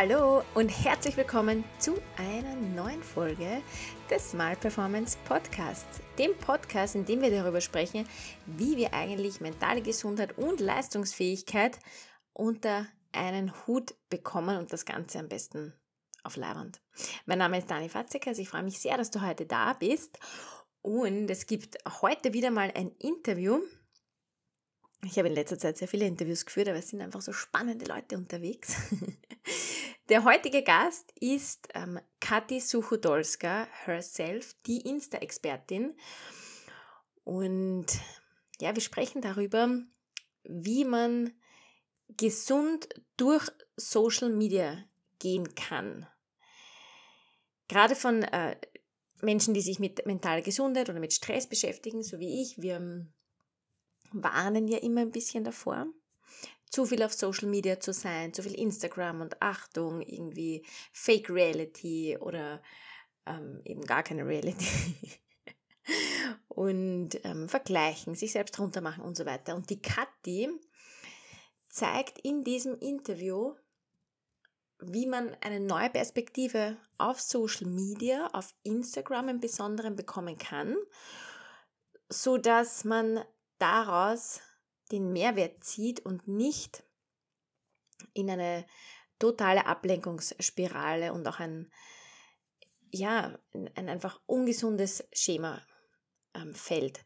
Hallo und herzlich willkommen zu einer neuen Folge des Smart Performance Podcasts, dem Podcast, in dem wir darüber sprechen, wie wir eigentlich mentale Gesundheit und Leistungsfähigkeit unter einen Hut bekommen und das Ganze am besten auf Leibwand. Mein Name ist Dani Fatzekas, ich freue mich sehr, dass du heute da bist und es gibt heute wieder mal ein Interview ich habe in letzter Zeit sehr viele Interviews geführt, aber es sind einfach so spannende Leute unterwegs. Der heutige Gast ist ähm, Kathi Suchodolska herself, die Insta-Expertin. Und ja, wir sprechen darüber, wie man gesund durch Social Media gehen kann. Gerade von äh, Menschen, die sich mit mentaler Gesundheit oder mit Stress beschäftigen, so wie ich. Wir warnen ja immer ein bisschen davor, zu viel auf Social Media zu sein, zu viel Instagram und Achtung, irgendwie Fake Reality oder ähm, eben gar keine Reality. und ähm, vergleichen, sich selbst runtermachen und so weiter. Und die Kathi zeigt in diesem Interview, wie man eine neue Perspektive auf Social Media, auf Instagram im Besonderen bekommen kann, so dass man daraus den Mehrwert zieht und nicht in eine totale Ablenkungsspirale und auch ein, ja, ein einfach ungesundes Schema ähm, fällt.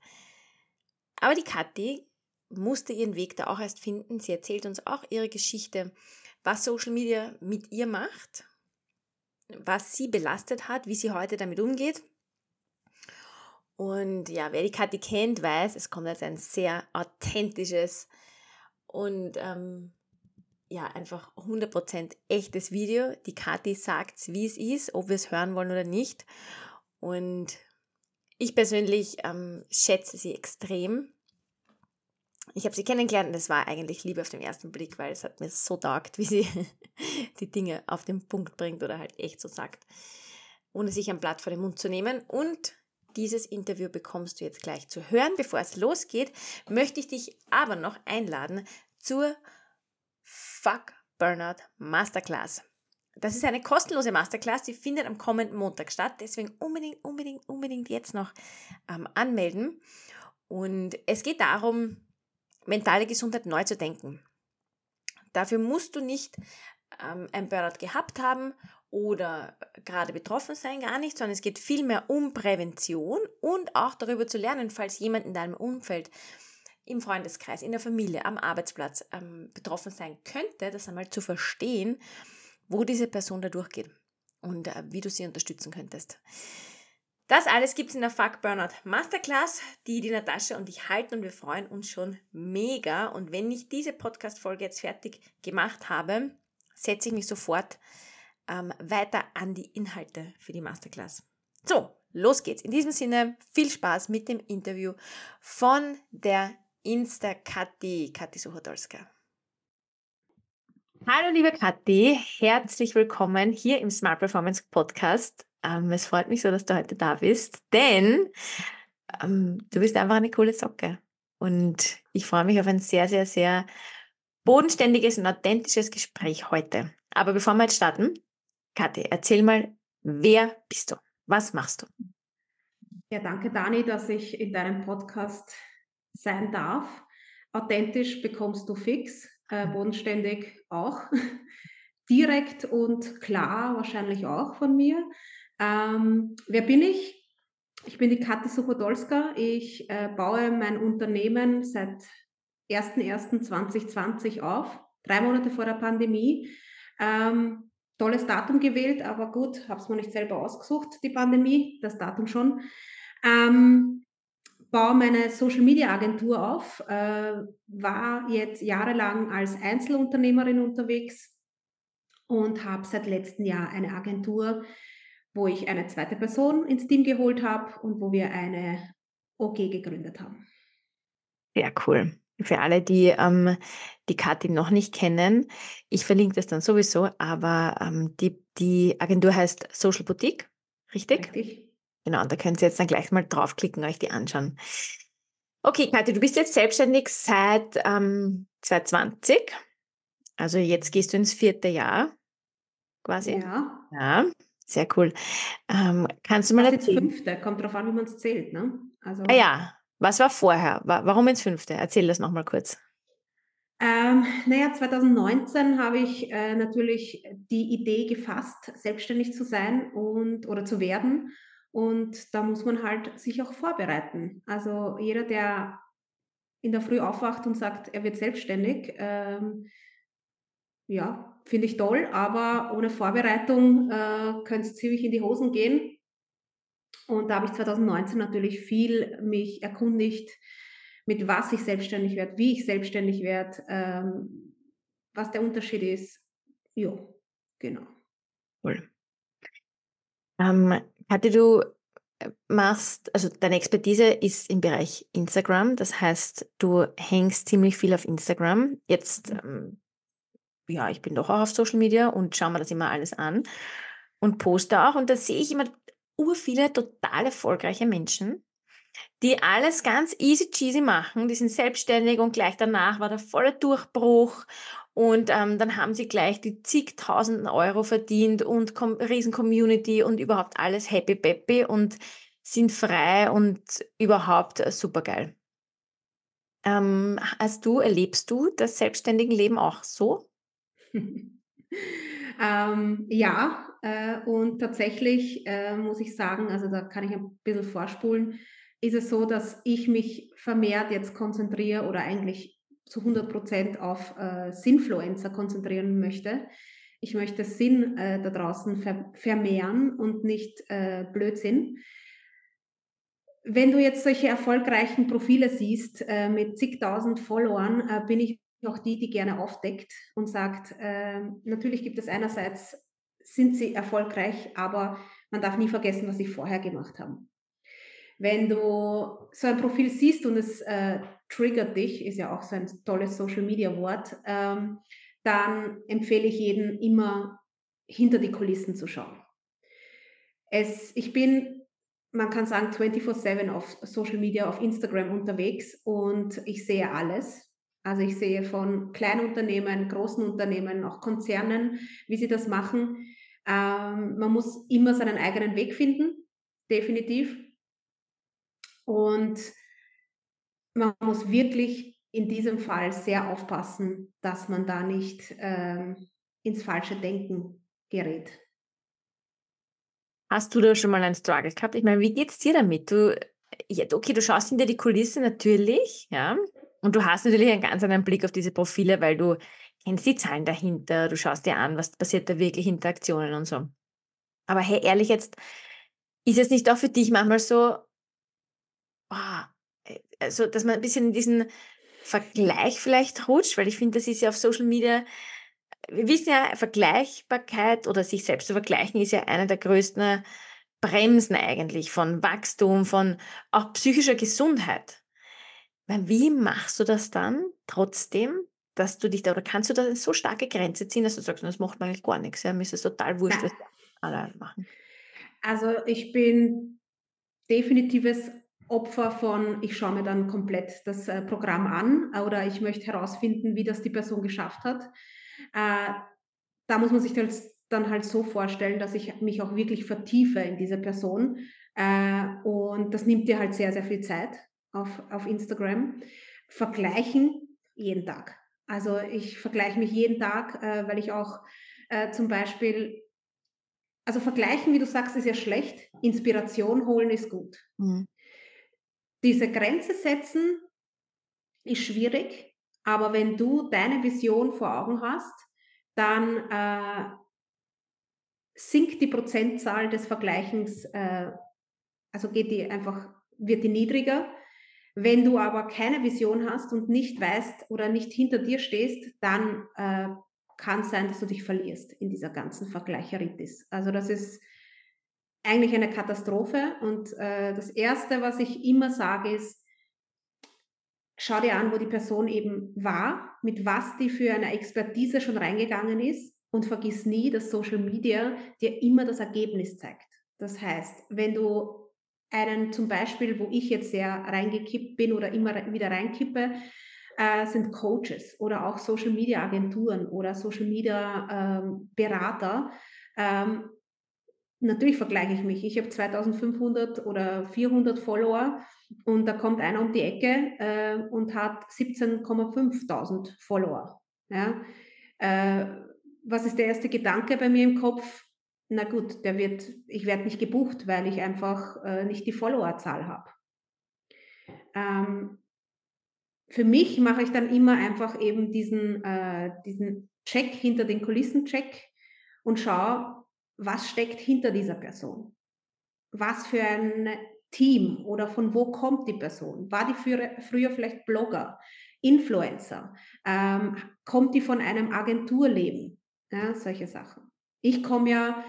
Aber die Kathi musste ihren Weg da auch erst finden. Sie erzählt uns auch ihre Geschichte, was Social Media mit ihr macht, was sie belastet hat, wie sie heute damit umgeht und ja, wer die Kathi kennt, weiß, es kommt als ein sehr authentisches und ähm, ja, einfach 100% echtes Video. Die Kathi sagt, wie es ist, ob wir es hören wollen oder nicht. Und ich persönlich ähm, schätze sie extrem. Ich habe sie kennengelernt und es war eigentlich Liebe auf den ersten Blick, weil es hat mir so taugt, wie sie die Dinge auf den Punkt bringt oder halt echt so sagt, ohne sich ein Blatt vor den Mund zu nehmen. Und dieses Interview bekommst du jetzt gleich zu hören. Bevor es losgeht, möchte ich dich aber noch einladen zur Fuck Burnout Masterclass. Das ist eine kostenlose Masterclass, die findet am kommenden Montag statt. Deswegen unbedingt, unbedingt, unbedingt jetzt noch ähm, anmelden. Und es geht darum, mentale Gesundheit neu zu denken. Dafür musst du nicht ähm, ein Burnout gehabt haben oder gerade betroffen sein, gar nicht, sondern es geht vielmehr um Prävention und auch darüber zu lernen, falls jemand in deinem Umfeld, im Freundeskreis, in der Familie, am Arbeitsplatz ähm, betroffen sein könnte, das einmal zu verstehen, wo diese Person da durchgeht und äh, wie du sie unterstützen könntest. Das alles gibt es in der Fuck Burnout Masterclass, die die Natascha und ich halten und wir freuen uns schon mega. Und wenn ich diese Podcast-Folge jetzt fertig gemacht habe, setze ich mich sofort ähm, weiter an die Inhalte für die Masterclass. So, los geht's. In diesem Sinne, viel Spaß mit dem Interview von der Insta-Kathi, Kathi Suchodolska. Hallo liebe Kathi, herzlich willkommen hier im Smart Performance Podcast. Ähm, es freut mich so, dass du heute da bist, denn ähm, du bist einfach eine coole Socke. Und ich freue mich auf ein sehr, sehr, sehr bodenständiges und authentisches Gespräch heute. Aber bevor wir jetzt starten, Kathi, erzähl mal, wer bist du? Was machst du? Ja, danke, Dani, dass ich in deinem Podcast sein darf. Authentisch bekommst du fix, äh, mhm. bodenständig auch. Direkt und klar wahrscheinlich auch von mir. Ähm, wer bin ich? Ich bin die Kathi Suchodolska. Ich äh, baue mein Unternehmen seit 01.01.2020 auf, drei Monate vor der Pandemie. Ähm, tolles Datum gewählt, aber gut, habe es mir nicht selber ausgesucht, die Pandemie, das Datum schon. Ähm, baue meine Social Media Agentur auf, äh, war jetzt jahrelang als Einzelunternehmerin unterwegs und habe seit letztem Jahr eine Agentur, wo ich eine zweite Person ins Team geholt habe und wo wir eine OG gegründet haben. Ja, cool. Für alle, die ähm, die Kathi noch nicht kennen, ich verlinke das dann sowieso, aber ähm, die, die Agentur heißt Social Boutique, richtig? Richtig. Genau, da könnt ihr jetzt dann gleich mal draufklicken und euch die anschauen. Okay, Kathi, du bist jetzt selbstständig seit ähm, 2020. Also jetzt gehst du ins vierte Jahr. quasi. Ja. Ja, sehr cool. Ähm, kannst du mal Was erzählen? ins fünfte, kommt drauf an, wie man es zählt, ne? Also, Ah ja, was war vorher? Wa warum ins fünfte? Erzähl das nochmal kurz. ähm, na ja, 2019 habe ich, äh, natürlich die Idee gefasst, selbstständig zu sein und oder zu werden. Und da muss man halt sich auch vorbereiten. Also, jeder, der in der Früh aufwacht und sagt, er wird selbstständig, ähm, ja, finde ich toll, aber ohne Vorbereitung, äh, könnte es ziemlich in die Hosen gehen. Und da habe ich 2019 natürlich viel mich erkundigt, mit was ich selbstständig werde, wie ich selbstständig werde, ähm, was der Unterschied ist. Ja, genau. Cool. Ähm, Kathi, du äh, machst, also deine Expertise ist im Bereich Instagram. Das heißt, du hängst ziemlich viel auf Instagram. Jetzt, ähm, ja, ich bin doch auch auf Social Media und schaue mir das immer alles an und poste auch. Und da sehe ich immer ur viele total erfolgreiche Menschen, die alles ganz easy cheesy machen. Die sind selbstständig und gleich danach war der volle Durchbruch. Und ähm, dann haben sie gleich die zigtausenden Euro verdient und riesen Community und überhaupt alles happy peppy und sind frei und überhaupt äh, supergeil. Ähm, hast du, erlebst du das selbstständige Leben auch so? Ähm, ja, äh, und tatsächlich, äh, muss ich sagen, also da kann ich ein bisschen vorspulen, ist es so, dass ich mich vermehrt jetzt konzentriere oder eigentlich zu 100% auf äh, Sinfluencer konzentrieren möchte. Ich möchte Sinn äh, da draußen ver vermehren und nicht äh, Blödsinn. Wenn du jetzt solche erfolgreichen Profile siehst äh, mit zigtausend Followern, bin ich auch die, die gerne aufdeckt und sagt, äh, natürlich gibt es einerseits, sind sie erfolgreich, aber man darf nie vergessen, was sie vorher gemacht haben. Wenn du so ein Profil siehst und es äh, triggert dich, ist ja auch so ein tolles Social-Media-Wort, ähm, dann empfehle ich jedem immer hinter die Kulissen zu schauen. Es, ich bin, man kann sagen, 24/7 auf Social Media, auf Instagram unterwegs und ich sehe alles. Also ich sehe von Kleinunternehmen, großen Unternehmen, auch Konzernen, wie sie das machen. Ähm, man muss immer seinen eigenen Weg finden, definitiv. Und man muss wirklich in diesem Fall sehr aufpassen, dass man da nicht ähm, ins falsche Denken gerät. Hast du da schon mal einen Struggle gehabt? Ich meine, wie geht's dir damit? Du, okay, du schaust hinter die Kulisse natürlich, ja, und du hast natürlich einen ganz anderen Blick auf diese Profile, weil du kennst die Zahlen dahinter, du schaust dir an, was passiert da wirklich, Interaktionen und so. Aber hey, ehrlich jetzt, ist es nicht auch für dich manchmal so, oh, also, dass man ein bisschen in diesen Vergleich vielleicht rutscht, weil ich finde, das ist ja auf Social Media, wir wissen ja, Vergleichbarkeit oder sich selbst zu vergleichen ist ja einer der größten Bremsen eigentlich von Wachstum, von auch psychischer Gesundheit. Weil wie machst du das dann trotzdem, dass du dich da, oder kannst du da eine so starke Grenze ziehen, dass du sagst, das macht mir eigentlich gar nichts, ja, mir ist es total wurscht, Nein. was alle machen. Also ich bin definitives Opfer von, ich schaue mir dann komplett das äh, Programm an oder ich möchte herausfinden, wie das die Person geschafft hat. Äh, da muss man sich das dann halt so vorstellen, dass ich mich auch wirklich vertiefe in diese Person. Äh, und das nimmt dir halt sehr, sehr viel Zeit auf, auf Instagram. Vergleichen jeden Tag. Also ich vergleiche mich jeden Tag, äh, weil ich auch äh, zum Beispiel, also vergleichen, wie du sagst, ist ja schlecht. Inspiration holen ist gut. Mhm. Diese Grenze setzen ist schwierig, aber wenn du deine Vision vor Augen hast, dann äh, sinkt die Prozentzahl des Vergleichens, äh, also geht die einfach, wird die niedriger. Wenn du aber keine Vision hast und nicht weißt oder nicht hinter dir stehst, dann äh, kann es sein, dass du dich verlierst in dieser ganzen Vergleicheritis. Also das ist eigentlich eine Katastrophe. Und äh, das Erste, was ich immer sage, ist, schau dir an, wo die Person eben war, mit was die für eine Expertise schon reingegangen ist und vergiss nie, dass Social Media dir immer das Ergebnis zeigt. Das heißt, wenn du einen zum Beispiel, wo ich jetzt sehr reingekippt bin oder immer wieder reinkippe, äh, sind Coaches oder auch Social Media Agenturen oder Social Media ähm, Berater. Ähm, natürlich vergleiche ich mich. Ich habe 2500 oder 400 Follower und da kommt einer um die Ecke äh, und hat 17,500 Follower. Äh, was ist der erste Gedanke bei mir im Kopf? Na gut, der wird, ich werde nicht gebucht, weil ich einfach äh, nicht die Followerzahl habe. Ähm, für mich mache ich dann immer einfach eben diesen, äh, diesen Check hinter den Kulissen-Check und schaue, was steckt hinter dieser Person? Was für ein Team oder von wo kommt die Person? War die früher, früher vielleicht Blogger, Influencer? Ähm, kommt die von einem Agenturleben? Ja, solche Sachen. Ich komme ja,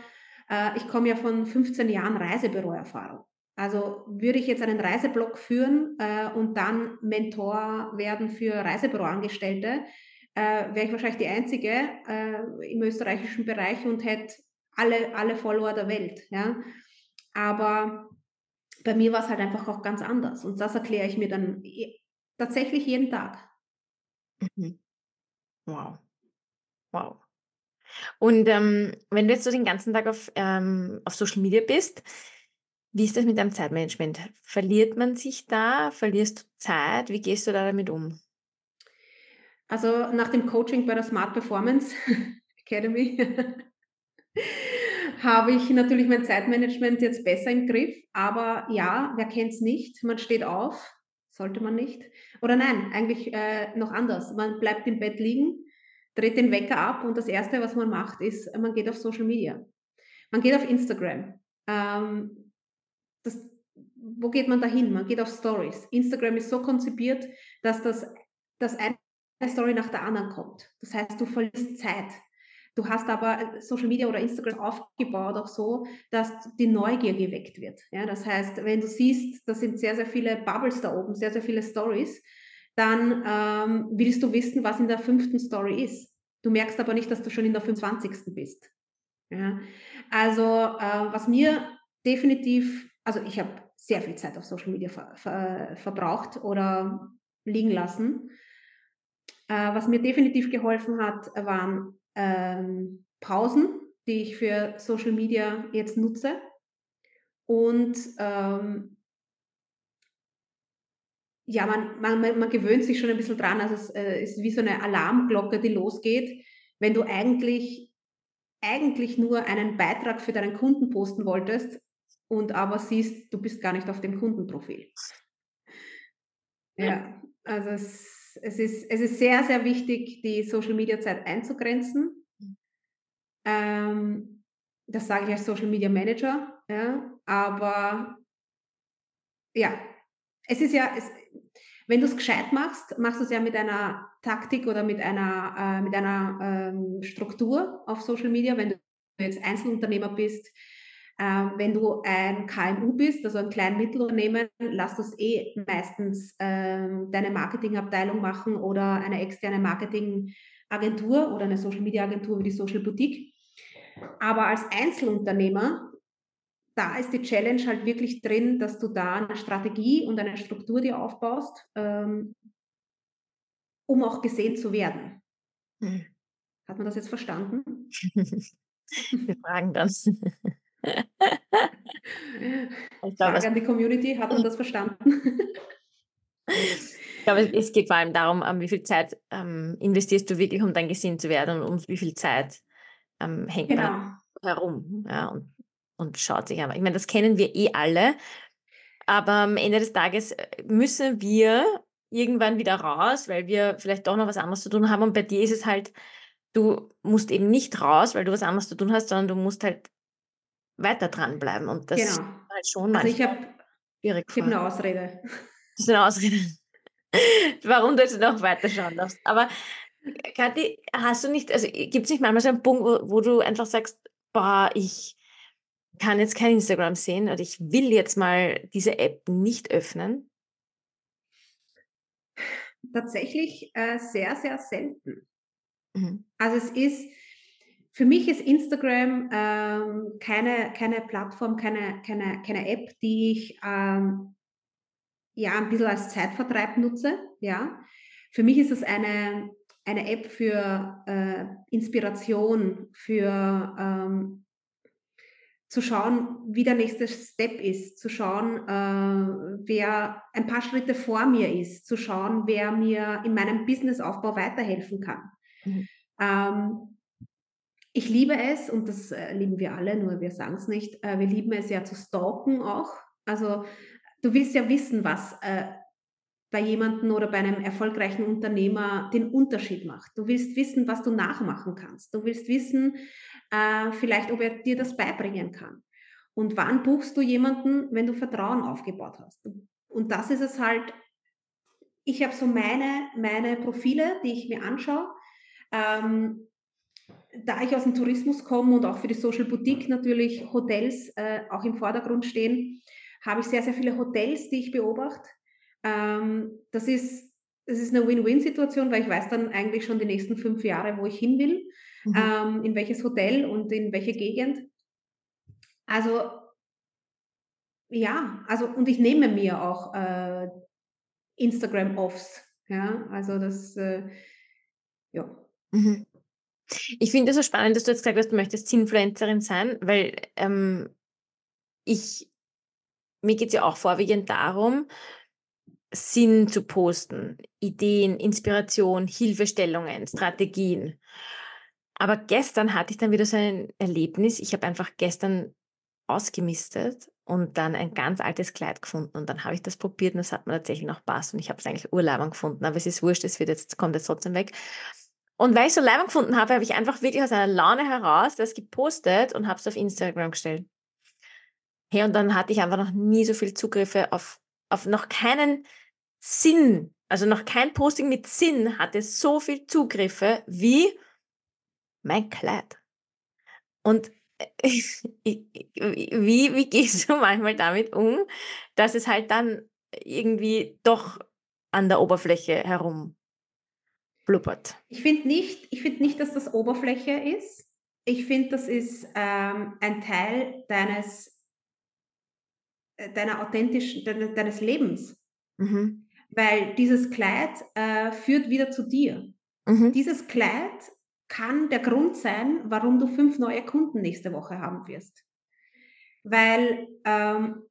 äh, ich ja von 15 Jahren Reisebüroerfahrung. Also würde ich jetzt einen Reiseblog führen äh, und dann Mentor werden für Reisebüroangestellte, äh, wäre ich wahrscheinlich die Einzige im österreichischen Bereich und hätte alle, alle Follower der Welt. Ja? Aber bei mir war es halt einfach auch ganz anders. Und das erkläre ich mir dann tatsächlich jeden Tag. Mhm. Wow. Wow. Und ähm, wenn du jetzt so den ganzen Tag auf, ähm, auf Social Media bist, wie ist das mit deinem Zeitmanagement? Verliert man sich da? Verlierst du Zeit? Wie gehst du da damit um? Also nach dem Coaching bei der Smart Performance Academy habe ich natürlich mein Zeitmanagement jetzt besser im Griff. Aber ja, wer kennt es nicht? Man steht auf, sollte man nicht. Oder nein, eigentlich äh, noch anders. Man bleibt im Bett liegen, dreht den Wecker ab und das Erste, was man macht, ist, man geht auf Social Media. Man geht auf Instagram. Ähm, das, wo geht man dahin? Man geht auf Stories. Instagram ist so konzipiert, dass das dass eine Story nach der anderen kommt. Das heißt, du verlierst Zeit. Du hast aber äh, Social Media oder Instagram aufgebaut auch so, dass die Neugier geweckt wird. Ja, das heißt, wenn du siehst, da sind sehr, sehr viele Bubbles da oben, sehr, sehr viele Stories, dann ähm, willst du wissen, was in der fünften Story ist. Du merkst aber nicht, dass du schon in der 25. bist. Ja? Also, äh, was mir definitiv, also ich habe sehr viel Zeit auf Social Media ver, ver, verbraucht oder liegen lassen. Äh, was mir definitiv geholfen hat, waren ähm, Pausen, die ich für Social Media jetzt nutze. Und ähm, ja, man, man, man gewöhnt sich schon ein bisschen dran. Also es äh, ist wie so eine Alarmglocke, die losgeht, wenn du eigentlich, eigentlich nur einen Beitrag für deinen Kunden posten wolltest und aber siehst, du bist gar nicht auf dem Kundenprofil. Ja, also es es, ist, es ist sehr, sehr wichtig, die Social-Media-Zeit einzugrenzen. Ähm, das sage ich als Social-Media-Manager. Ja, aber ja, es ist ja, es, wenn du es gescheit machst, machst du es ja mit einer Taktik oder mit einer, äh, mit einer ähm, Struktur auf Social Media. Wenn du jetzt Einzelunternehmer bist, ähm, wenn du ein KMU bist, also ein Klein-Mittelunternehmen, lass das eh meistens ähm, deine Marketingabteilung machen oder eine externe Marketingagentur oder eine Social-Media-Agentur wie die Social Boutique. Aber als Einzelunternehmer, da ist die Challenge halt wirklich drin, dass du da eine Strategie und eine Struktur dir aufbaust, ähm, um auch gesehen zu werden. Hm. Hat man das jetzt verstanden? Wir fragen das. ich glaube, Frage an die Community, hat man das verstanden? ich glaube, es geht vor allem darum, wie viel Zeit ähm, investierst du wirklich, um dann gesehen zu werden und um wie viel Zeit ähm, hängt genau. da herum ja, und, und schaut sich einfach. Ich meine, das kennen wir eh alle, aber am Ende des Tages äh, müssen wir irgendwann wieder raus, weil wir vielleicht doch noch was anderes zu tun haben. Und bei dir ist es halt, du musst eben nicht raus, weil du was anderes zu tun hast, sondern du musst halt weiter dranbleiben. Und das genau. ist halt schon also ich habe schwierig. Ich habe eine Ausrede. Das ist eine Ausrede. Warum du jetzt noch weiter schauen darfst. Aber Kathi, hast du nicht, also gibt es nicht manchmal so einen Punkt, wo, wo du einfach sagst, boah, ich kann jetzt kein Instagram sehen oder ich will jetzt mal diese App nicht öffnen? Tatsächlich äh, sehr, sehr selten. Mhm. Also es ist, für mich ist Instagram ähm, keine, keine Plattform, keine, keine, keine App, die ich ähm, ja ein bisschen als Zeitvertreib nutze. Ja. für mich ist es eine, eine App für äh, Inspiration, für ähm, zu schauen, wie der nächste Step ist, zu schauen, äh, wer ein paar Schritte vor mir ist, zu schauen, wer mir in meinem Businessaufbau weiterhelfen kann. Mhm. Ähm, ich liebe es, und das äh, lieben wir alle, nur wir sagen es nicht, äh, wir lieben es ja zu stalken auch. Also du willst ja wissen, was äh, bei jemandem oder bei einem erfolgreichen Unternehmer den Unterschied macht. Du willst wissen, was du nachmachen kannst. Du willst wissen, äh, vielleicht, ob er dir das beibringen kann. Und wann buchst du jemanden, wenn du Vertrauen aufgebaut hast? Und das ist es halt, ich habe so meine, meine Profile, die ich mir anschaue. Ähm, da ich aus dem Tourismus komme und auch für die Social Boutique natürlich Hotels äh, auch im Vordergrund stehen, habe ich sehr, sehr viele Hotels, die ich beobachte ähm, das, ist, das ist eine Win-Win-Situation, weil ich weiß dann eigentlich schon die nächsten fünf Jahre, wo ich hin will, mhm. ähm, in welches Hotel und in welche Gegend. Also ja, also und ich nehme mir auch äh, Instagram-Offs. Ja, also das, äh, ja. Mhm. Ich finde es so spannend, dass du jetzt gesagt hast, du möchtest Influencerin sein, weil ähm, ich, mir geht es ja auch vorwiegend darum, Sinn zu posten, Ideen, Inspiration, Hilfestellungen, Strategien. Aber gestern hatte ich dann wieder so ein Erlebnis. Ich habe einfach gestern ausgemistet und dann ein ganz altes Kleid gefunden und dann habe ich das probiert und es hat mir tatsächlich noch passt und ich habe es eigentlich urleibend gefunden, aber es ist wurscht, es wird jetzt, kommt jetzt trotzdem weg. Und weil ich so leibend gefunden habe, habe ich einfach wirklich aus einer Laune heraus das gepostet und habe es auf Instagram gestellt. Hey, und dann hatte ich einfach noch nie so viel Zugriffe auf, auf noch keinen Sinn, also noch kein Posting mit Sinn hatte so viel Zugriffe wie mein Kleid. Und wie, wie gehst du manchmal damit um, dass es halt dann irgendwie doch an der Oberfläche herum blubbert? Ich finde nicht, ich find nicht, dass das Oberfläche ist. Ich finde, das ist ähm, ein Teil deines, äh, deiner authentischen, deines Lebens. Mhm weil dieses Kleid äh, führt wieder zu dir. Mhm. Dieses Kleid kann der Grund sein, warum du fünf neue Kunden nächste Woche haben wirst. Weil ähm,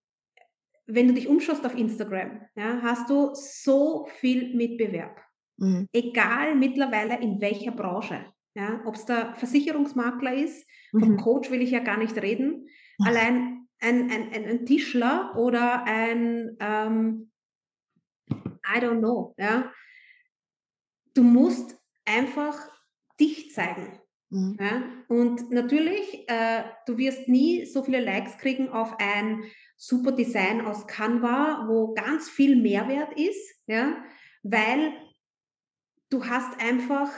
wenn du dich umschaust auf Instagram, ja, hast du so viel Mitbewerb. Mhm. Egal mittlerweile in welcher Branche. Ja, Ob es der Versicherungsmakler ist, vom mhm. Coach will ich ja gar nicht reden. Allein ein, ein, ein, ein Tischler oder ein ähm, I don't know. Ja? Du musst einfach dich zeigen. Mhm. Ja? Und natürlich, äh, du wirst nie so viele Likes kriegen auf ein super Design aus Canva, wo ganz viel Mehrwert ist, ja? weil du hast einfach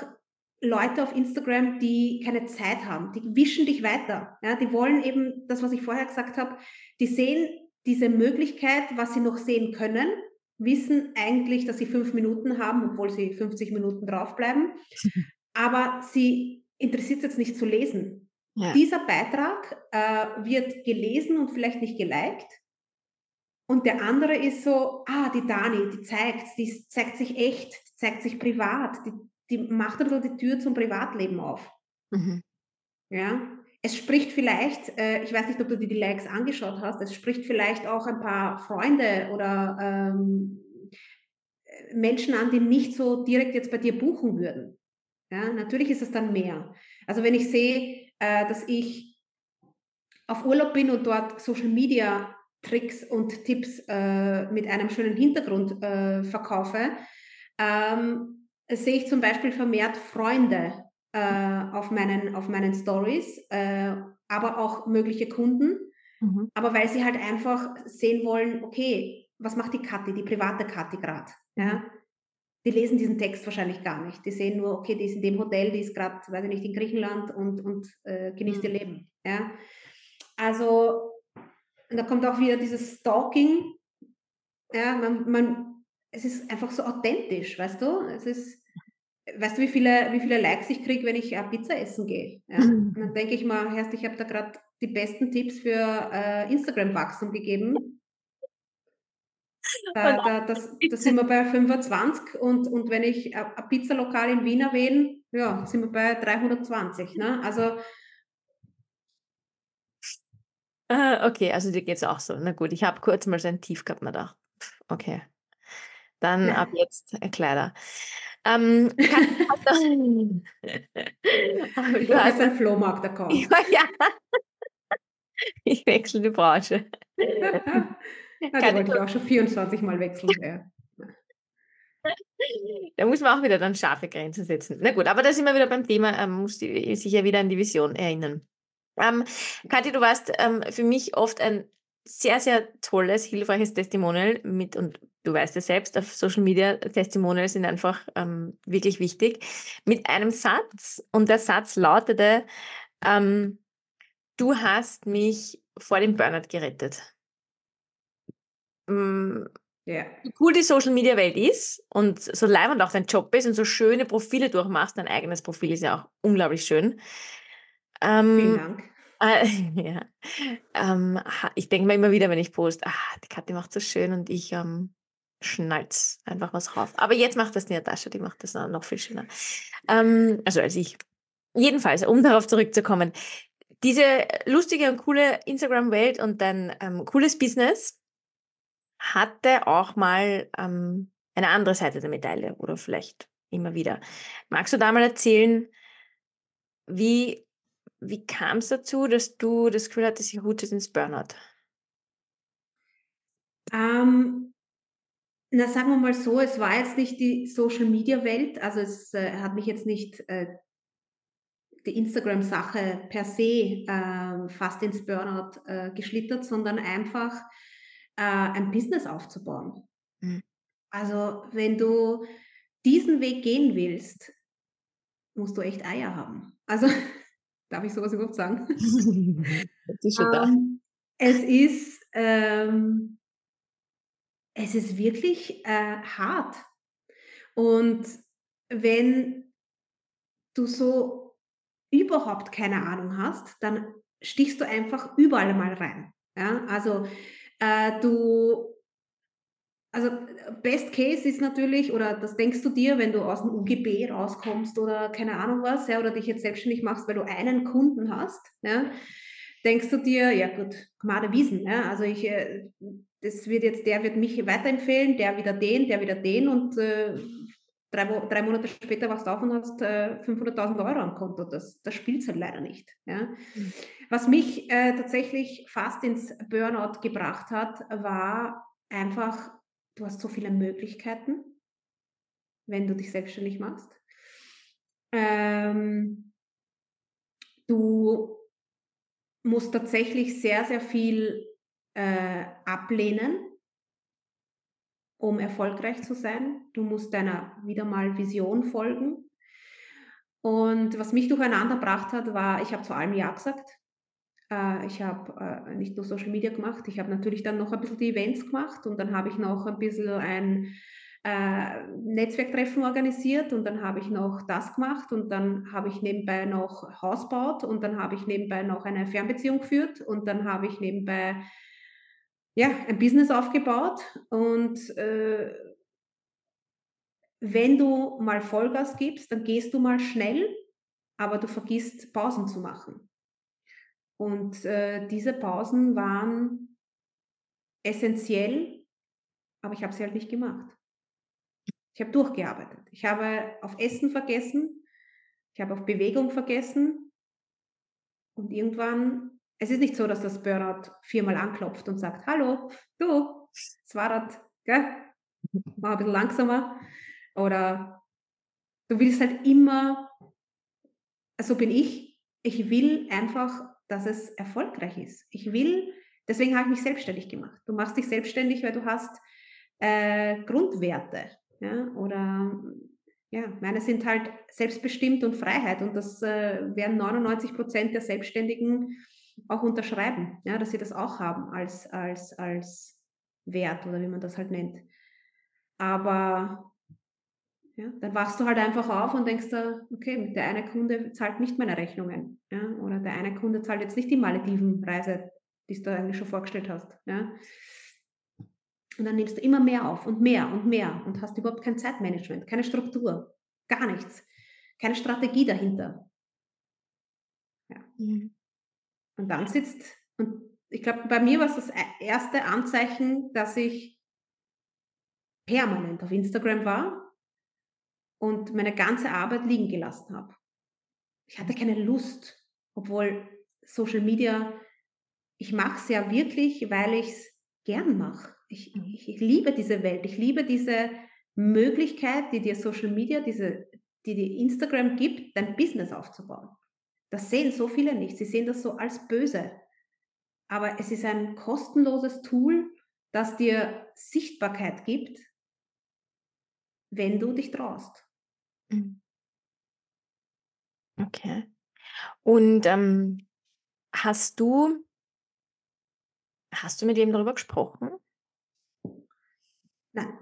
Leute auf Instagram, die keine Zeit haben, die wischen dich weiter. Ja? Die wollen eben das, was ich vorher gesagt habe, die sehen diese Möglichkeit, was sie noch sehen können wissen eigentlich, dass sie fünf Minuten haben, obwohl sie 50 Minuten draufbleiben. Aber sie interessiert es jetzt nicht zu lesen. Ja. Dieser Beitrag äh, wird gelesen und vielleicht nicht geliked. Und der andere ist so, ah, die Dani, die zeigt, die zeigt sich echt, die zeigt sich privat, die, die macht ein bisschen die Tür zum Privatleben auf. Mhm. Ja, es spricht vielleicht, äh, ich weiß nicht, ob du dir die Likes angeschaut hast, es spricht vielleicht auch ein paar Freunde oder ähm, Menschen an, die nicht so direkt jetzt bei dir buchen würden. Ja, natürlich ist es dann mehr. Also wenn ich sehe, äh, dass ich auf Urlaub bin und dort Social Media Tricks und Tipps äh, mit einem schönen Hintergrund äh, verkaufe, ähm, sehe ich zum Beispiel vermehrt Freunde äh, auf meinen, auf meinen Stories, äh, aber auch mögliche Kunden. Mhm. Aber weil sie halt einfach sehen wollen, okay, was macht die Kathi, die private Kathi gerade? Ja? Mhm. Die lesen diesen Text wahrscheinlich gar nicht. Die sehen nur, okay, die ist in dem Hotel, die ist gerade, weiß ich nicht, in Griechenland und, und äh, genießt mhm. ihr Leben. Ja? Also, und da kommt auch wieder dieses Stalking. Ja, man, man, es ist einfach so authentisch, weißt du? Es ist, weißt du, wie viele, wie viele Likes ich kriege, wenn ich äh, Pizza essen gehe? Ja? Mhm. dann denke ich mal, Herrst, ich habe da gerade die besten Tipps für äh, Instagram-Wachstum gegeben. Da, da, das, da sind wir bei 25 und, und wenn ich ein Pizzalokal in Wien erwähne, ja, sind wir bei 320. Ne? Also Ah, okay, also dir geht es auch so. Na gut, ich habe kurz mal so ein Tief gehabt, mir gedacht, okay, dann ab jetzt äh, Kleider. Ähm, du du hast einen Flohmarkt-Account. ja, ich wechsle die Branche. Ja, da wollte ich auch schon 24 Mal wechseln. Ja. Da muss man auch wieder dann scharfe Grenzen setzen. Na gut, aber da sind wir wieder beim Thema, ähm, muss die, sich ja wieder an die Vision erinnern. Ähm, Kathi, du warst ähm, für mich oft ein sehr, sehr tolles, hilfreiches Testimonial mit, und du weißt es selbst, auf Social Media Testimonials sind einfach ähm, wirklich wichtig, mit einem Satz. Und der Satz lautete, ähm, du hast mich vor dem Burnout gerettet. Ähm, yeah. Wie cool die Social Media Welt ist und so leibend auch dein Job ist und so schöne Profile durchmachst, dein eigenes Profil ist ja auch unglaublich schön. Ähm, Vielen Dank. Äh, ja. Ähm, ich denke mir immer wieder, wenn ich poste, ah, die Kathi macht so schön und ich ähm, schnalz einfach was rauf. Aber jetzt macht das die Natascha, die macht das noch viel schöner. Ähm, also als ich. Jedenfalls, um darauf zurückzukommen, diese lustige und coole Instagram-Welt und dein ähm, cooles Business hatte auch mal ähm, eine andere Seite der Medaille oder vielleicht immer wieder. Magst du da mal erzählen, wie, wie kam es dazu, dass du das Gefühl hattest, ich rutsche ins Burnout? Ähm, na, sagen wir mal so, es war jetzt nicht die Social-Media-Welt, also es äh, hat mich jetzt nicht äh, die Instagram-Sache per se äh, fast ins Burnout äh, geschlittert, sondern einfach äh, ein Business aufzubauen. Mhm. Also wenn du diesen Weg gehen willst, musst du echt Eier haben. Also darf ich sowas überhaupt sagen? ist ähm, es ist ähm, es ist wirklich äh, hart. Und wenn du so überhaupt keine Ahnung hast, dann stichst du einfach überall mal rein. Ja? Also äh, du, also Best Case ist natürlich, oder das denkst du dir, wenn du aus dem UGB rauskommst oder keine Ahnung was, ja, oder dich jetzt selbstständig machst, weil du einen Kunden hast, ja, denkst du dir, ja gut, Gmade Wiesen, ja, also ich, äh, das wird jetzt, der wird mich weiterempfehlen, der wieder den, der wieder den und äh, drei, drei Monate später wachst du auf und hast äh, 500.000 Euro am Konto. Das, das spielt es halt leider nicht. Ja. Mhm. Was mich äh, tatsächlich fast ins Burnout gebracht hat, war einfach, du hast so viele Möglichkeiten, wenn du dich selbstständig machst. Ähm, du musst tatsächlich sehr, sehr viel äh, ablehnen, um erfolgreich zu sein. Du musst deiner wieder mal Vision folgen. Und was mich durcheinander gebracht hat, war, ich habe zu allem Ja gesagt. Äh, ich habe äh, nicht nur Social Media gemacht, ich habe natürlich dann noch ein bisschen die Events gemacht und dann habe ich noch ein bisschen ein äh, Netzwerktreffen organisiert und dann habe ich noch das gemacht und dann habe ich nebenbei noch Haus baut und dann habe ich nebenbei noch eine Fernbeziehung geführt und dann habe ich nebenbei ja, ein Business aufgebaut und äh, wenn du mal Vollgas gibst, dann gehst du mal schnell, aber du vergisst Pausen zu machen. Und äh, diese Pausen waren essentiell, aber ich habe sie halt nicht gemacht. Ich habe durchgearbeitet. Ich habe auf Essen vergessen, ich habe auf Bewegung vergessen und irgendwann es ist nicht so, dass das Burnout viermal anklopft und sagt, hallo, du, das das, gell? Mach ein bisschen langsamer. Oder du willst halt immer, so bin ich, ich will einfach, dass es erfolgreich ist. Ich will, deswegen habe ich mich selbstständig gemacht. Du machst dich selbstständig, weil du hast äh, Grundwerte. Ja? Oder ja, meine sind halt selbstbestimmt und Freiheit. Und das äh, werden 99 Prozent der Selbstständigen auch unterschreiben, ja, dass sie das auch haben als, als, als Wert oder wie man das halt nennt. Aber ja, dann wachst du halt einfach auf und denkst da, okay, der eine Kunde zahlt nicht meine Rechnungen. Ja, oder der eine Kunde zahlt jetzt nicht die Malediven-Reise, die du eigentlich schon vorgestellt hast. Ja. Und dann nimmst du immer mehr auf und mehr und mehr und hast überhaupt kein Zeitmanagement, keine Struktur, gar nichts, keine Strategie dahinter. Ja. Mhm. Und dann sitzt, und ich glaube, bei mir war es das e-, erste Anzeichen, dass ich permanent auf Instagram war und meine ganze Arbeit liegen gelassen habe. Ich hatte keine Lust, obwohl Social Media, ich mache es ja wirklich, weil ich es gern mache. Ich, ich, ich, liebe diese Welt, ich liebe diese Möglichkeit, die dir Social Media, diese, die dir Instagram gibt, dein Business aufzubauen. Das sehen so viele nicht. Sie sehen das so als böse. Aber es ist ein kostenloses Tool, das dir Sichtbarkeit gibt, wenn du dich traust. Mhm. Okay. Und ähm, hast du hast du mit ihm darüber gesprochen? Nein.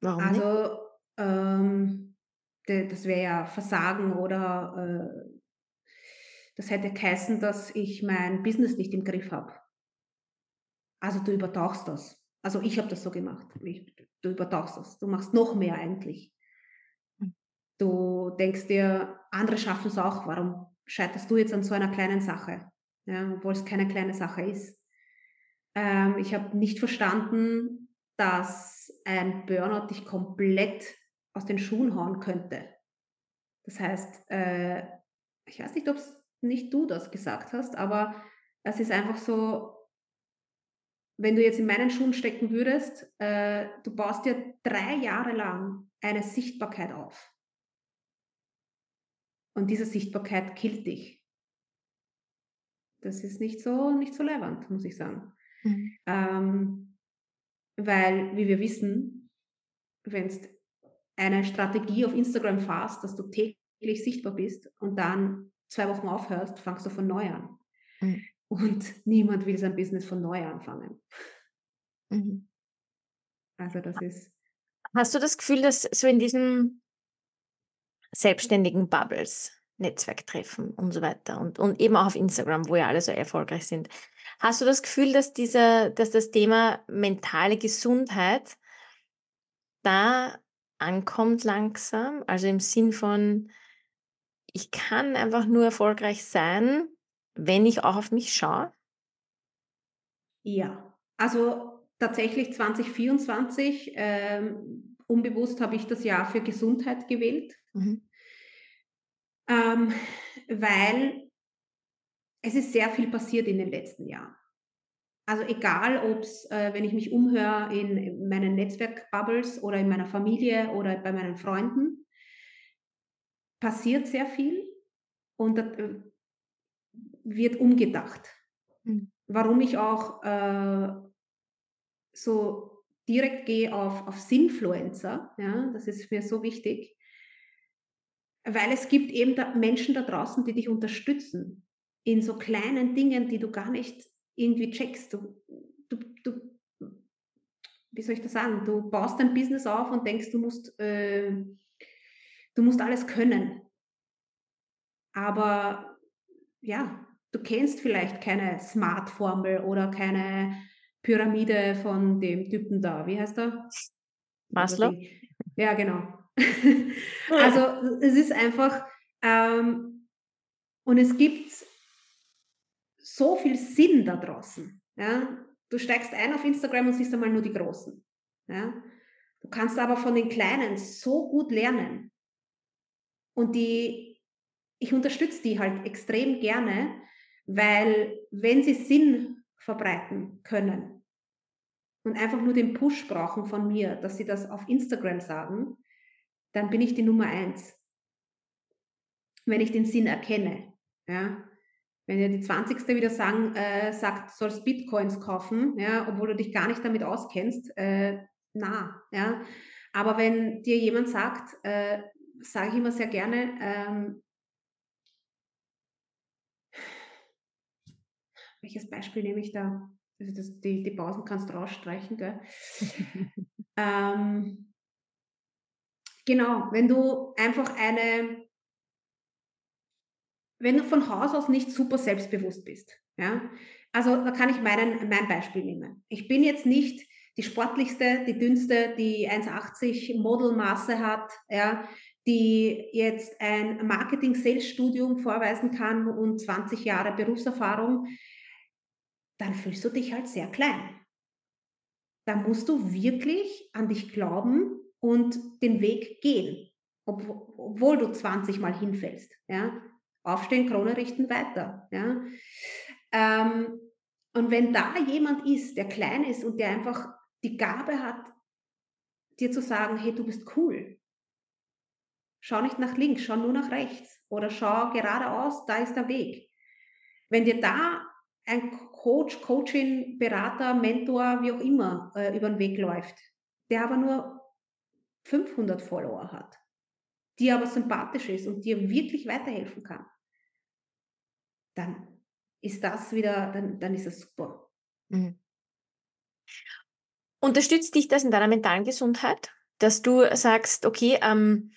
Warum nicht? Also, ähm, das wäre ja Versagen oder äh, das hätte geheißen, dass ich mein Business nicht im Griff habe. Also du übertauchst das. Also ich habe das so gemacht. Ich, du übertauchst das. Du machst noch mehr eigentlich. Hm. Du denkst dir, andere schaffen es auch. Warum scheiterst du jetzt an so einer kleinen Sache? Ja, obwohl es keine kleine Sache ist. Ähm, ich habe nicht verstanden, dass ein Burnout dich komplett aus den Schuhen hauen könnte. Das heißt, äh, ich weiß nicht, ob es nicht du das gesagt hast, aber es ist einfach so, wenn du jetzt in meinen Schuhen stecken würdest, äh, du baust dir drei Jahre lang eine Sichtbarkeit auf. Und diese Sichtbarkeit killt dich. Das ist nicht so, nicht so leibend, muss ich sagen. Mhm. Ähm, weil, wie wir wissen, wenn du eine Strategie auf Instagram fährst, dass du täglich sichtbar bist und dann zwei Wochen aufhörst, fangst du von neu an. Mhm. Und niemand will sein Business von neu anfangen. Mhm. Also das ist. Hast du das Gefühl, dass so in diesen selbstständigen Bubbles, Netzwerktreffen und so weiter und, und eben auch auf Instagram, wo ja alle so erfolgreich sind, hast du das Gefühl, dass, dieser, dass das Thema mentale Gesundheit da ankommt langsam? Also im Sinn von, ich kann einfach nur erfolgreich sein, wenn ich auch auf mich schaue? Ja, also tatsächlich 2024, ähm, unbewusst habe ich das Jahr für Gesundheit gewählt, mhm. ähm, weil es ist sehr viel passiert in den letzten Jahren. Also egal, ob es, äh, wenn ich mich umhöre in meinen Netzwerkbubbles oder in meiner Familie oder bei meinen Freunden, passiert sehr viel und äh, wird umgedacht. Mhm. Warum ich auch äh, so direkt gehe auf, auf Sinfluencer, ja, das ist mir so wichtig, weil es gibt eben da Menschen da draußen, die dich unterstützen in so kleinen Dingen, die du gar nicht irgendwie checkst. Du, du, du wie soll ich das sagen? Du baust dein Business auf und denkst, du musst, äh, du musst alles können. Aber ja, du kennst vielleicht keine Smart-Formel oder keine Pyramide von dem Typen da. Wie heißt er? Maslow? Ja, genau. also es ist einfach, ähm, und es gibt so viel Sinn da draußen. Ja? Du steigst ein auf Instagram und siehst einmal nur die Großen. Ja? Du kannst aber von den Kleinen so gut lernen. Und die, ich unterstütze die halt extrem gerne, weil wenn sie Sinn verbreiten können und einfach nur den Push brauchen von mir, dass sie das auf Instagram sagen, dann bin ich die Nummer eins. Wenn ich den Sinn erkenne. Ja? Wenn dir die 20. wieder sagen, äh, sagt, sollst Bitcoins kaufen, ja, obwohl du dich gar nicht damit auskennst, äh, na, ja. Aber wenn dir jemand sagt, äh, sage ich immer sehr gerne, ähm, welches Beispiel nehme ich da? Also das, die, die Pausen kannst du rausstreichen, gell? ähm, genau, wenn du einfach eine, wenn du von Haus aus nicht super selbstbewusst bist, ja, also da kann ich meinen, mein Beispiel nehmen. Ich bin jetzt nicht die sportlichste, die dünnste, die 1,80 Modelmasse hat, ja, die jetzt ein Marketing-Sales-Studium vorweisen kann und 20 Jahre Berufserfahrung, dann fühlst du dich halt sehr klein. Da musst du wirklich an dich glauben und den Weg gehen, obwohl du 20 Mal hinfällst. Ja? Aufstehen, Krone richten, weiter. Ja? Ähm, und wenn da jemand ist, der klein ist und der einfach die Gabe hat, dir zu sagen, hey, du bist cool. Schau nicht nach links, schau nur nach rechts oder schau geradeaus, da ist der Weg. Wenn dir da ein Coach, Coachin, Berater, Mentor, wie auch immer, äh, über den Weg läuft, der aber nur 500 Follower hat, die aber sympathisch ist und dir wirklich weiterhelfen kann, dann ist das wieder, dann, dann ist das super. Mhm. Unterstützt dich das in deiner mentalen Gesundheit, dass du sagst, okay, ähm,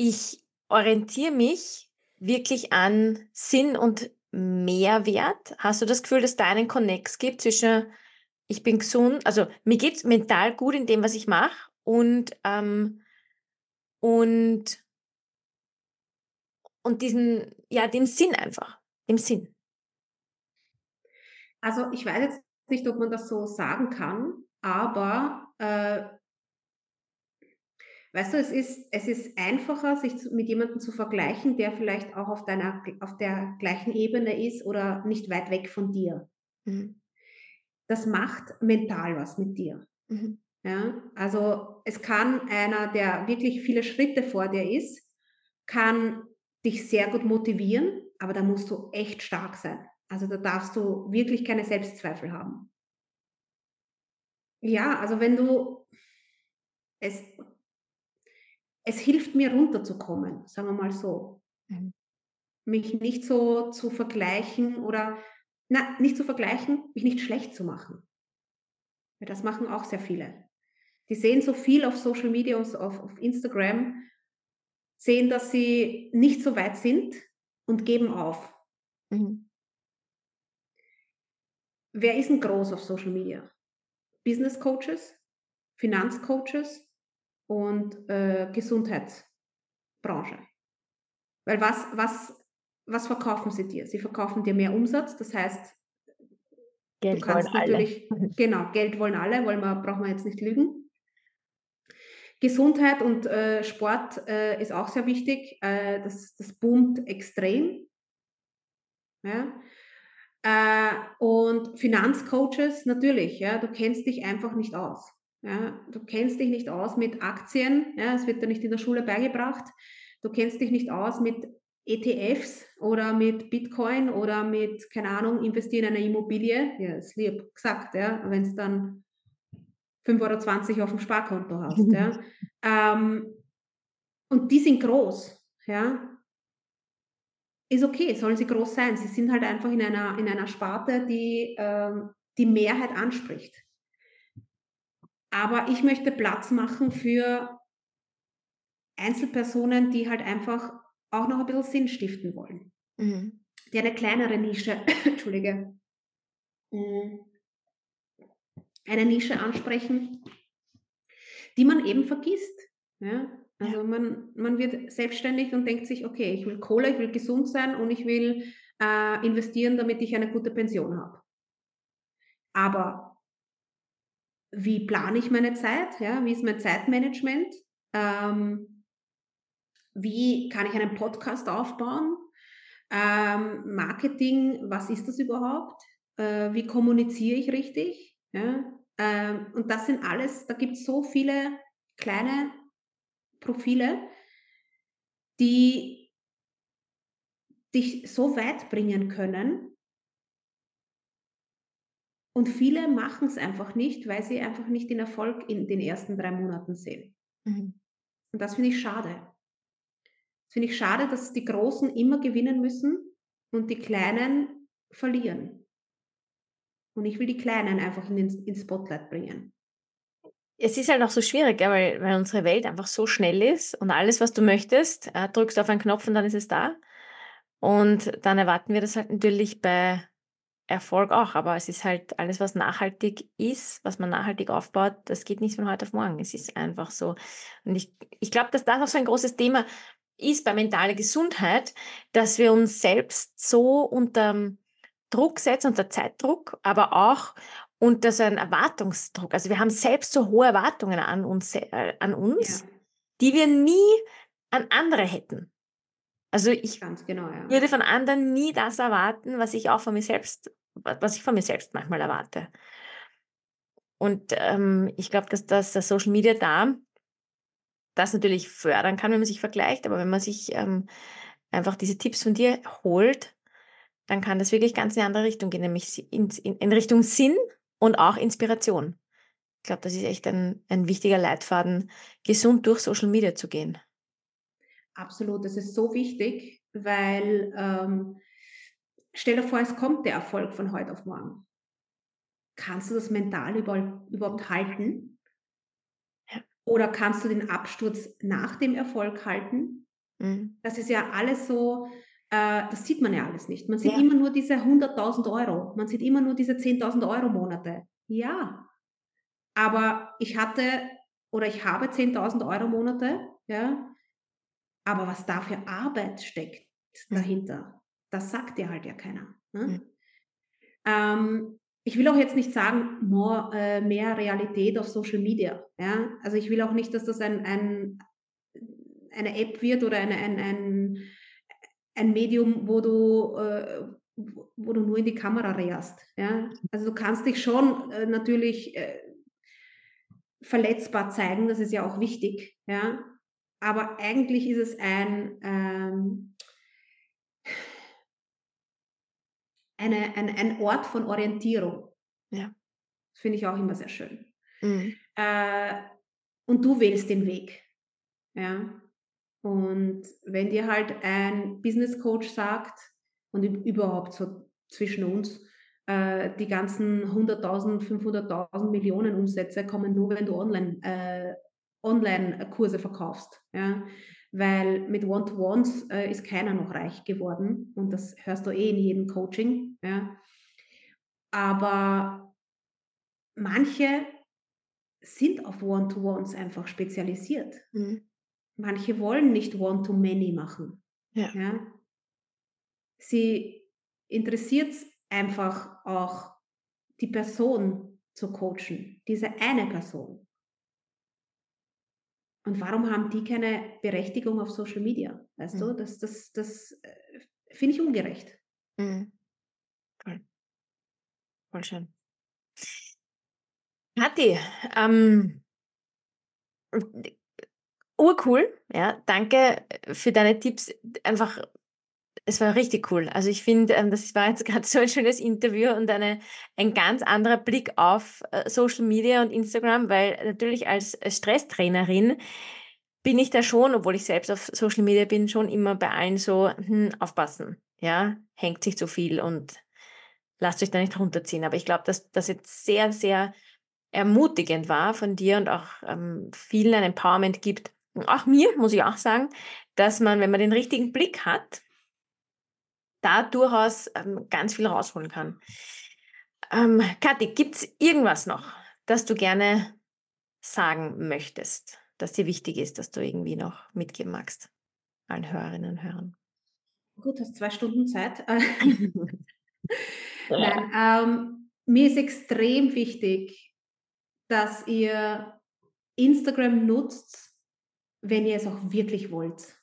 ich orientiere mich wirklich an Sinn und Mehrwert? Hast du das Gefühl, dass da einen Connex gibt zwischen ich bin gesund, also mir geht es mental gut in dem, was ich mache und, ähm, und, und diesen, ja, dem Sinn einfach, dem Sinn. Also ich weiß jetzt nicht, ob man das so sagen kann, aber äh, weißt du, es ist, es ist einfacher, sich zu, mit jemandem zu vergleichen, der vielleicht auch auf, deiner, auf der gleichen Ebene ist oder nicht weit weg von dir. Mhm. Das macht mental was mit dir. Mhm. Ja, also es kann einer, der wirklich viele Schritte vor dir ist, kann dich sehr gut motivieren, aber da musst du echt stark sein. Also da darfst du wirklich keine Selbstzweifel haben. Ja, also wenn du es, es hilft mir runterzukommen, sagen wir mal so. Mhm. Mich nicht so zu vergleichen oder, na, nicht zu vergleichen, mich nicht schlecht zu machen. Weil das machen auch sehr viele. Die sehen so viel auf Social Media und auf, auf Instagram, sehen, dass sie nicht so weit sind und geben auf. Mhm. Wer ist denn groß auf Social Media? Business Coaches, Finanzcoaches und äh, Gesundheitsbranche. Weil was, was, was verkaufen sie dir? Sie verkaufen dir mehr Umsatz, das heißt, Geld du kannst natürlich, alle. genau, Geld wollen alle, wollen wir, brauchen wir jetzt nicht lügen. Gesundheit und äh, Sport äh, ist auch sehr wichtig. Äh, das, das boomt extrem. Ja? Äh, und Finanzcoaches natürlich, ja, du kennst dich einfach nicht aus. Ja, du kennst dich nicht aus mit Aktien, ja, es wird dir nicht in der Schule beigebracht. Du kennst dich nicht aus mit ETFs oder mit Bitcoin oder mit, keine Ahnung, investieren in eine Immobilie. Ja, ist lieb gesagt, ja, wenn es dann 5,20 Euro auf dem Sparkonto hast. ja. Ähm, und die sind groß, ja ist okay, sollen sie groß sein. Sie sind halt einfach in einer, in einer Sparte, die ähm, die Mehrheit anspricht. Aber ich möchte Platz machen für Einzelpersonen, die halt einfach auch noch ein bisschen Sinn stiften wollen. Mhm. Die eine kleinere Nische, Entschuldige, mm, eine Nische ansprechen, die man eben vergisst. Ja? Also man, man wird selbstständig und denkt sich, okay, ich will Kohle, ich will gesund sein und ich will äh, investieren, damit ich eine gute Pension habe. Aber wie plane ich meine Zeit? Ja? Wie ist mein Zeitmanagement? Ähm, wie kann ich einen Podcast aufbauen? Ähm, Marketing, was ist das überhaupt? Äh, wie kommuniziere ich richtig? Ja? Ähm, und das sind alles, da gibt es so viele kleine Profile, die dich so weit bringen können. Und viele machen es einfach nicht, weil sie einfach nicht den Erfolg in den ersten drei Monaten sehen. Mhm. Und das finde ich schade. Das finde ich schade, dass die Großen immer gewinnen müssen und die Kleinen verlieren. Und ich will die Kleinen einfach in den, ins Spotlight bringen es ist halt auch so schwierig, weil, weil unsere Welt einfach so schnell ist und alles, was du möchtest, äh, drückst auf einen Knopf und dann ist es da. Und dann erwarten wir das halt natürlich bei Erfolg auch, aber es ist halt alles, was nachhaltig ist, was man nachhaltig aufbaut, das geht nicht von heute auf morgen. Es ist einfach so. Und ich, ich glaube, dass das auch so ein großes Thema ist bei mentaler Gesundheit, dass wir uns selbst so unter Druck setzen, unter Zeitdruck, aber auch unter so einem Erwartungsdruck. Also wir haben selbst so hohe Erwartungen an uns, äh, an uns ja. die wir nie an andere hätten. Also ich genau, ja. würde von anderen nie das erwarten, was ich auch von mir selbst, was ich von mir selbst manchmal erwarte. Und ähm, ich glaube, dass das, das Social Media da das natürlich fördern kann, wenn man sich vergleicht, aber wenn man sich ähm, einfach diese Tipps von dir holt, dann kann das wirklich ganz in eine andere Richtung gehen, nämlich in, in, in Richtung Sinn und auch Inspiration. Ich glaube, das ist echt ein, ein wichtiger Leitfaden, gesund durch Social Media zu gehen. Absolut, das ist so wichtig, weil ähm, stell dir vor, es kommt der Erfolg von heute auf morgen. Kannst du das mental überhaupt halten? Oder kannst du den Absturz nach dem Erfolg halten? Mhm. Das ist ja alles so, äh, das sieht man ja alles nicht. Man sieht ja. immer nur diese 100.000 Euro, man sieht immer nur diese 10.000 Euro Monate. Ja, aber ich hatte oder ich habe 10.000 Euro Monate, ja, aber was da für Arbeit steckt mhm. dahinter, das sagt dir halt ja keiner. Ne? Mhm. Ähm, ich will auch jetzt nicht sagen, more, äh, mehr Realität auf Social Media. Ja? Also ich will auch nicht, dass das ein, ein, eine App wird oder eine, ein, ein, ein Medium, wo du, äh, wo du nur in die Kamera rehrst. Ja? Also du kannst dich schon äh, natürlich äh, verletzbar zeigen, das ist ja auch wichtig. Ja? aber eigentlich ist es ein, ähm, eine, ein, ein Ort von Orientierung. Ja. Das finde ich auch immer sehr schön. Mhm. Äh, und du wählst den Weg. Ja. Und wenn dir halt ein Business Coach sagt, und überhaupt so zwischen uns, äh, die ganzen 100.000, 500.000 Millionen Umsätze kommen nur, wenn du online äh, Online-Kurse verkaufst. Ja? Weil mit One-to-Ones äh, ist keiner noch reich geworden und das hörst du eh in jedem Coaching. Ja? Aber manche sind auf One-to-Ones einfach spezialisiert. Mhm. Manche wollen nicht One-to-Many machen. Ja. ja? Sie interessiert einfach auch die Person zu coachen, diese eine Person. Und warum haben die keine Berechtigung auf Social Media? Weißt mhm. du, das, das, das äh, finde ich ungerecht. Mhm. Voll. Voll schön. Kathi, ähm, urcool, ja, danke für deine Tipps. Einfach, es war richtig cool. Also ich finde, ähm, das war jetzt gerade so ein schönes Interview und eine, ein ganz anderer Blick auf äh, Social Media und Instagram, weil natürlich als Stresstrainerin bin ich da schon, obwohl ich selbst auf Social Media bin, schon immer bei allen so, hm, aufpassen, ja, hängt sich zu viel und lasst euch da nicht runterziehen. Aber ich glaube, dass das jetzt sehr, sehr ermutigend war von dir und auch ähm, vielen ein Empowerment gibt, auch mir, muss ich auch sagen, dass man, wenn man den richtigen Blick hat, da durchaus ähm, ganz viel rausholen kann. Ähm, Kathi, gibt es irgendwas noch, das du gerne sagen möchtest, das dir wichtig ist, dass du irgendwie noch mitgeben magst, allen Hörerinnen und Hörern? Gut, hast zwei Stunden Zeit. Nein, ähm, mir ist extrem wichtig, dass ihr Instagram nutzt, wenn ihr es auch wirklich wollt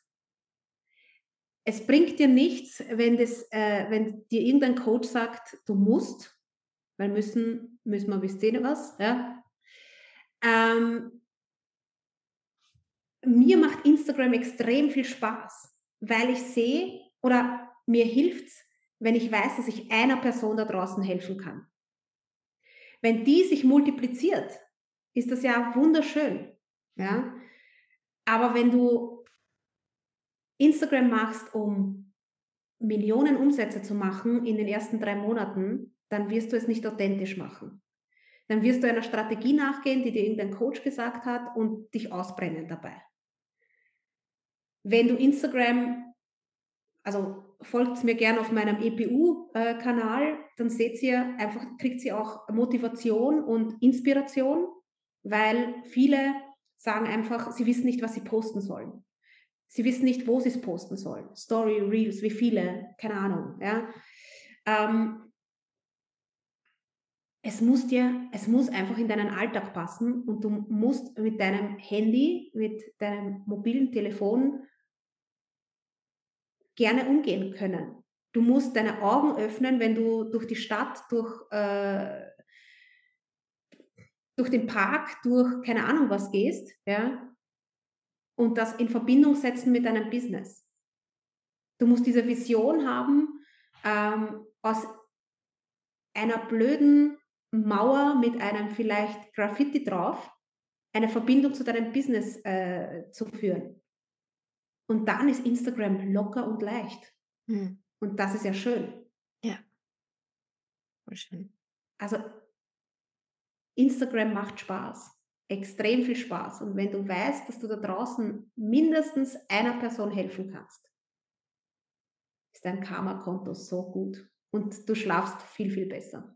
es bringt dir nichts, wenn, das, äh, wenn dir irgendein Coach sagt, du musst, weil müssen, müssen wir bis 10 was. Ja? Ähm, mir macht Instagram extrem viel Spaß, weil ich sehe oder mir hilft es, wenn ich weiß, dass ich einer Person da draußen helfen kann. Wenn die sich multipliziert, ist das ja wunderschön. Ja? Aber wenn du Instagram machst, um Millionen Umsätze zu machen in den ersten drei Monaten, dann wirst du es nicht authentisch machen. Dann wirst du einer Strategie nachgehen, die dir irgendein Coach gesagt hat und dich ausbrennen dabei. Wenn du Instagram, also folgt mir gerne auf meinem EPU-Kanal, dann seht ihr einfach, kriegt ihr auch Motivation und Inspiration, weil viele sagen einfach, sie wissen nicht, was sie posten sollen. Sie wissen nicht, wo sie es posten sollen. Story, Reels, wie viele, keine Ahnung. Ja. Ähm, es muss dir, es muss einfach in deinen Alltag passen und du musst mit deinem Handy, mit deinem mobilen Telefon gerne umgehen können. Du musst deine Augen öffnen, wenn du durch die Stadt, durch, äh, durch den Park, durch keine Ahnung was gehst, ja, und das in Verbindung setzen mit deinem Business. Du musst diese Vision haben, ähm, aus einer blöden Mauer mit einem vielleicht Graffiti drauf, eine Verbindung zu deinem Business äh, zu führen. Und dann ist Instagram locker und leicht. Hm. Und das ist ja schön. Ja. Voll schön. Also Instagram macht Spaß. Extrem viel Spaß. Und wenn du weißt, dass du da draußen mindestens einer Person helfen kannst, ist dein Karma-Konto so gut. Und du schlafst viel, viel besser.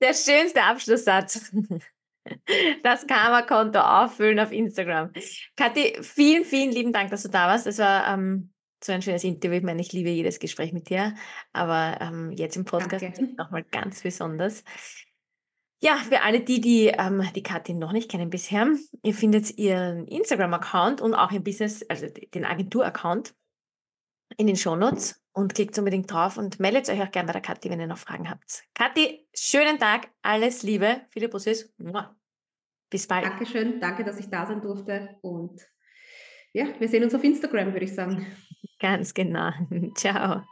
Der schönste Abschlusssatz. das Karma-Konto auffüllen auf Instagram. Kathi, vielen, vielen lieben Dank, dass du da warst. Das war ähm, so ein schönes Interview. Ich meine, ich liebe jedes Gespräch mit dir, aber ähm, jetzt im Podcast nochmal ganz besonders. Ja, für alle die, die ähm, die Kathi noch nicht kennen bisher, ihr findet ihren Instagram-Account und auch ihr Business, also den Agentur-Account in den Shownotes und klickt unbedingt drauf und meldet euch auch gerne bei der Kathi, wenn ihr noch Fragen habt. Kathi, schönen Tag, alles Liebe, viele Busses. Bis bald. Dankeschön, danke, dass ich da sein durfte und ja, wir sehen uns auf Instagram, würde ich sagen. Ganz genau. Ciao.